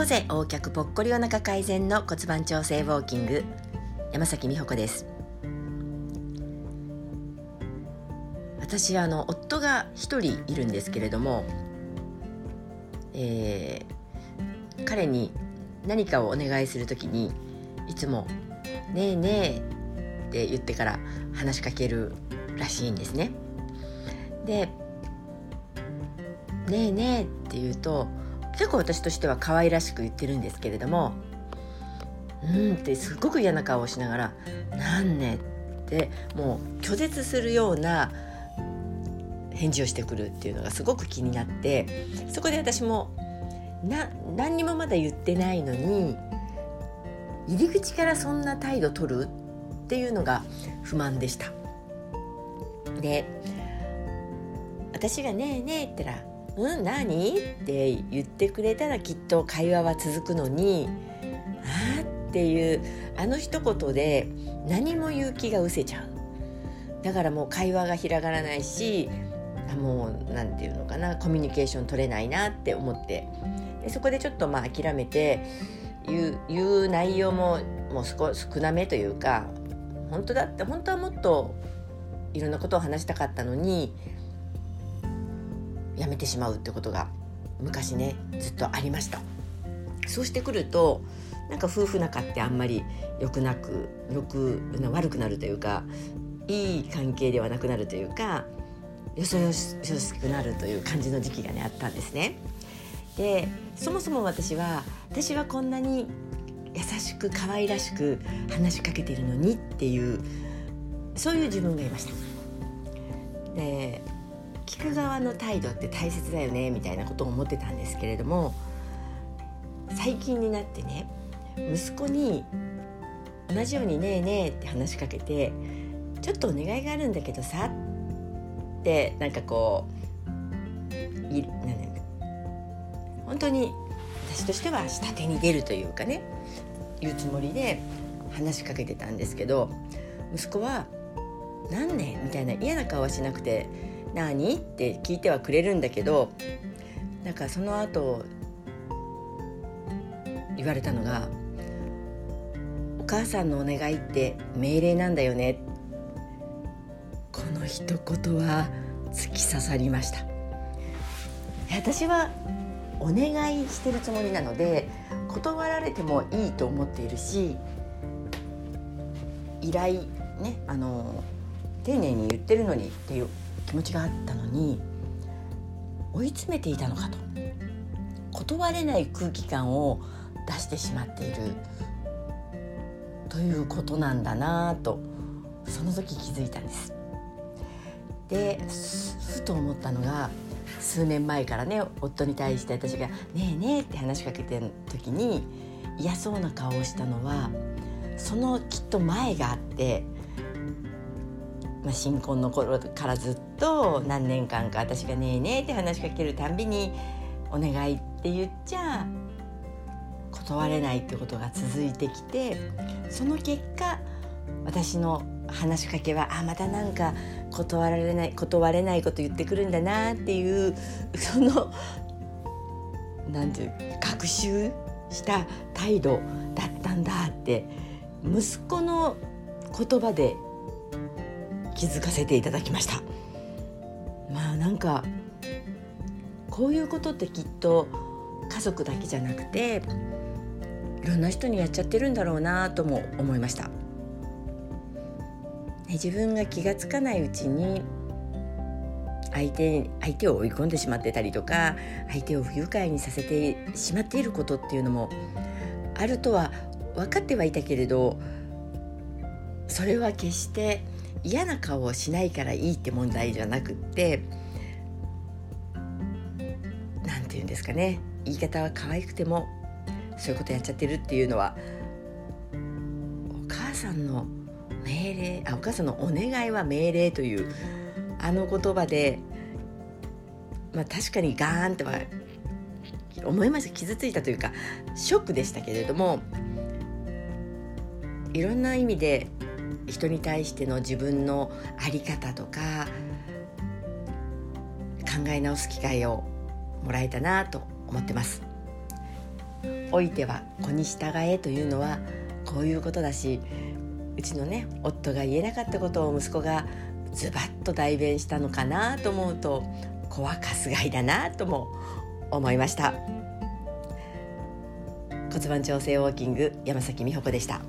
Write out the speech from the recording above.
猫背横脚ぽっこりお腹改善の骨盤調整ウォーキング山崎美穂子です私あの夫が一人いるんですけれども、えー、彼に何かをお願いするときにいつも「ねえねえ」って言ってから話しかけるらしいんですね。で「ねえねえ」って言うと結構私としては可愛らしく言ってるんですけれども「うん」ってすごく嫌な顔をしながら「なんね」ってもう拒絶するような返事をしてくるっていうのがすごく気になってそこで私もな何にもまだ言ってないのに入り口からそんな態度取るっていうのが不満でした。で私が「ねえねえ」って言ったら「うん何?」って言ってくれたらきっと会話は続くのに「あ」っていうあの一言で何も言う気が失せちゃうだからもう会話が広がらないしもう何て言うのかなコミュニケーション取れないなって思ってでそこでちょっとまあ諦めて言う言う内容ももう少少なめというか本当だって本当はもっといろんなことを話したかったのにやめてしまうってことが昔ねずっとありましたそうしてくるとなんか夫婦仲ってあんまり良くなくよく悪くなるというかいい関係ではなくなるというかよそよしくなるという感じの時期がねあったんですね。でそもそも私は私はこんなに優しく可愛らしく話しかけてるのにっていうそういう自分がいました。で聞く側の態度って大切だよねみたいなことを思ってたんですけれども最近になってね息子に同じように「ねえねえ」って話しかけて「ちょっとお願いがあるんだけどさ」ってなんかこういなん本当に私としては下手に出るというかね言うつもりで話しかけてたんですけど息子は「何ね?」みたいな嫌な顔はしなくて何？って聞いてはくれるんだけどなんかその後言われたのが「お母さんのお願いって命令なんだよね」この一言は突き刺さりました。私はお願いしてるつもりなので断られてもいいと思っているし依頼ねあの丁寧に言ってるのにっていう気持ちがあったのに追い詰めていたのかと断れない空気感を出してしまっているということなんだなとその時気づいたんです。でふと思ったのが数年前からね夫に対して私が「ねえねえ」って話しかけてる時に嫌そうな顔をしたのはそのきっと前があってまあ、新婚の頃からずっと何年間か私が「ねえねえ」って話しかけるたんびに「お願い」って言っちゃ断れないってことが続いてきてその結果私の話しかけはあまたなんか断られない断れないこと言ってくるんだなっていうそのなんていう学習した態度だったんだって息子の言葉で気づかせていただきました。まあなんかこういうことってきっと家族だけじゃなくていろんな人にやっちゃってるんだろうなとも思いました。ね自分が気が付かないうちに相手相手を追い込んでしまってたりとか相手を不愉快にさせてしまっていることっていうのもあるとは分かってはいたけれどそれは決して嫌な顔をしないからいいって問題じゃなくって何て言うんですかね。言い方は可愛くてもそういうことやっちゃってるっていうのはお母さんの命令あお母さんのお願いは命令というあの言葉でまあ確かにガーンとは思いました。傷ついたというかショックでしたけれどもいろんな意味で人に対しての自分の在り方とか考え直す機会をもらえたなと思ってますおいては子に従えというのはこういうことだしうちのね夫が言えなかったことを息子がズバッと代弁したのかなと思うと子はかがいだなとも思いました骨盤調整ウォーキング山崎美穂子でした。